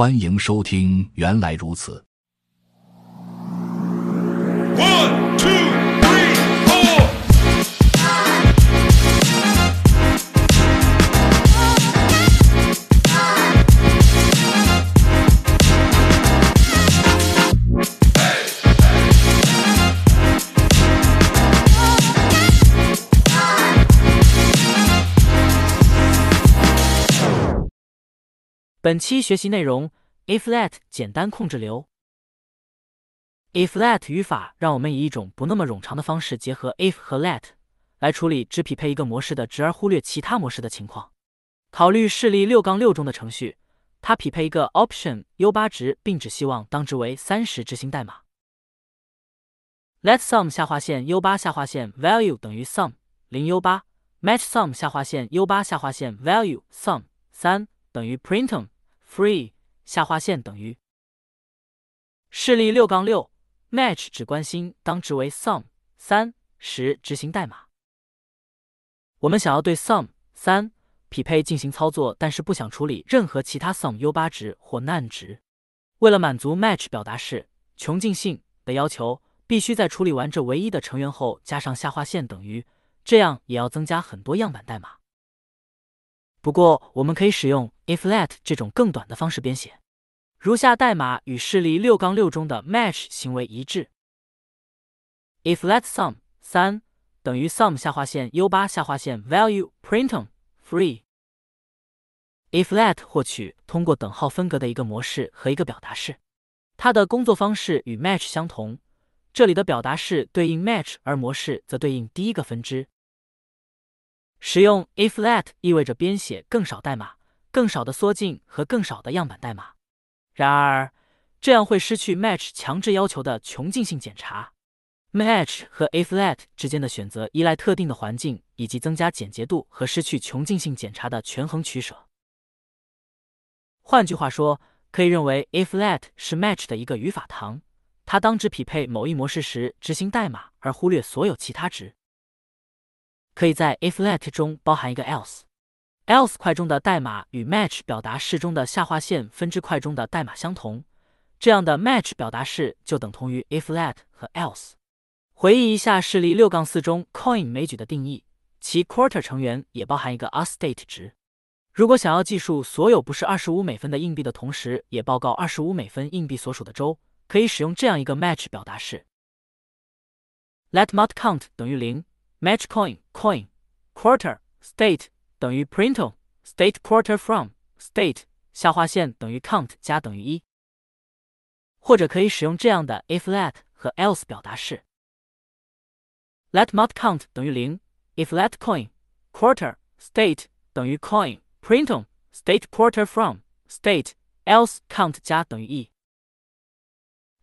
欢迎收听《原来如此》。本期学习内容：if-let 简单控制流。if-let 语法让我们以一种不那么冗长的方式结合 if 和 let 来处理只匹配一个模式的值而忽略其他模式的情况。考虑示例六杠六中的程序，它匹配一个 option u 八值，并只希望当值为三十执行代码。let sum 下划线 u 八下划线 value 等于 sum 零 u 八 match sum 下划线 u 八下划线 value sum 三等于 printum free 下划线等于示例六杠六 match 只关心当值为 sum 三时执行代码。我们想要对 sum 三匹配进行操作，但是不想处理任何其他 sum u 八值或 none 值。为了满足 match 表达式穷尽性的要求，必须在处理完这唯一的成员后加上下划线等于，这样也要增加很多样板代码。不过，我们可以使用 if-let 这种更短的方式编写。如下代码与示例六杠六中的 match 行为一致。if-let sum 三等于 sum 下划线 u 八下划线 value printum free。if-let 获取通过等号分隔的一个模式和一个表达式，它的工作方式与 match 相同。这里的表达式对应 match，而模式则对应第一个分支。使用 if-let 意味着编写更少代码、更少的缩进和更少的样板代码。然而，这样会失去 match 强制要求的穷尽性检查。match 和 if-let 之间的选择依赖特定的环境以及增加简洁度和失去穷尽性检查的权衡取舍。换句话说，可以认为 if-let 是 match 的一个语法糖，它当只匹配某一模式时执行代码，而忽略所有其他值。可以在 if-let 中包含一个 else。else 块中的代码与 match 表达式中的下划线分支块中的代码相同，这样的 match 表达式就等同于 if-let 和 else。回忆一下示例六杠四中 coin 枚举的定义，其 quarter 成员也包含一个 ustate 值。如果想要计数所有不是二十五美分的硬币的同时，也报告二十五美分硬币所属的州，可以使用这样一个 match 表达式：let mut count 等于零。match coin coin quarter state 等于 printo state quarter from state 下划线等于 count 加等于一，或者可以使用这样的 if-let 和 else 表达式：let mut count 等于零，if let coin quarter state 等于 coin printo state quarter from state else count 加等于一。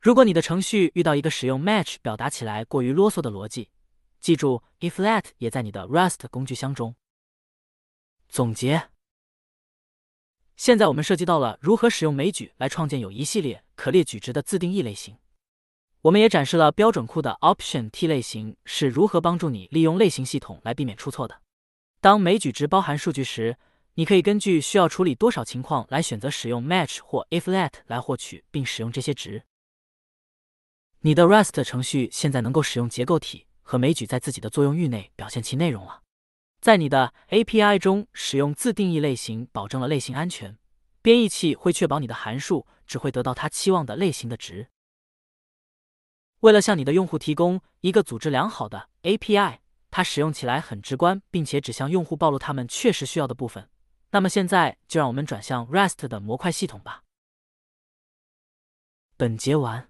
如果你的程序遇到一个使用 match 表达起来过于啰嗦的逻辑， 记住，if-let 也在你的 Rust 工具箱中。总结：现在我们涉及到了如何使用枚举来创建有一系列可列举值的自定义类型。我们也展示了标准库的 Option T 类型是如何帮助你利用类型系统来避免出错的。当枚举值包含数据时，你可以根据需要处理多少情况来选择使用 match 或 if-let 来获取并使用这些值。你的 Rust 程序现在能够使用结构体。和枚举在自己的作用域内表现其内容了。在你的 API 中使用自定义类型，保证了类型安全。编译器会确保你的函数只会得到它期望的类型的值。为了向你的用户提供一个组织良好的 API，它使用起来很直观，并且只向用户暴露他们确实需要的部分。那么现在就让我们转向 REST 的模块系统吧。本节完。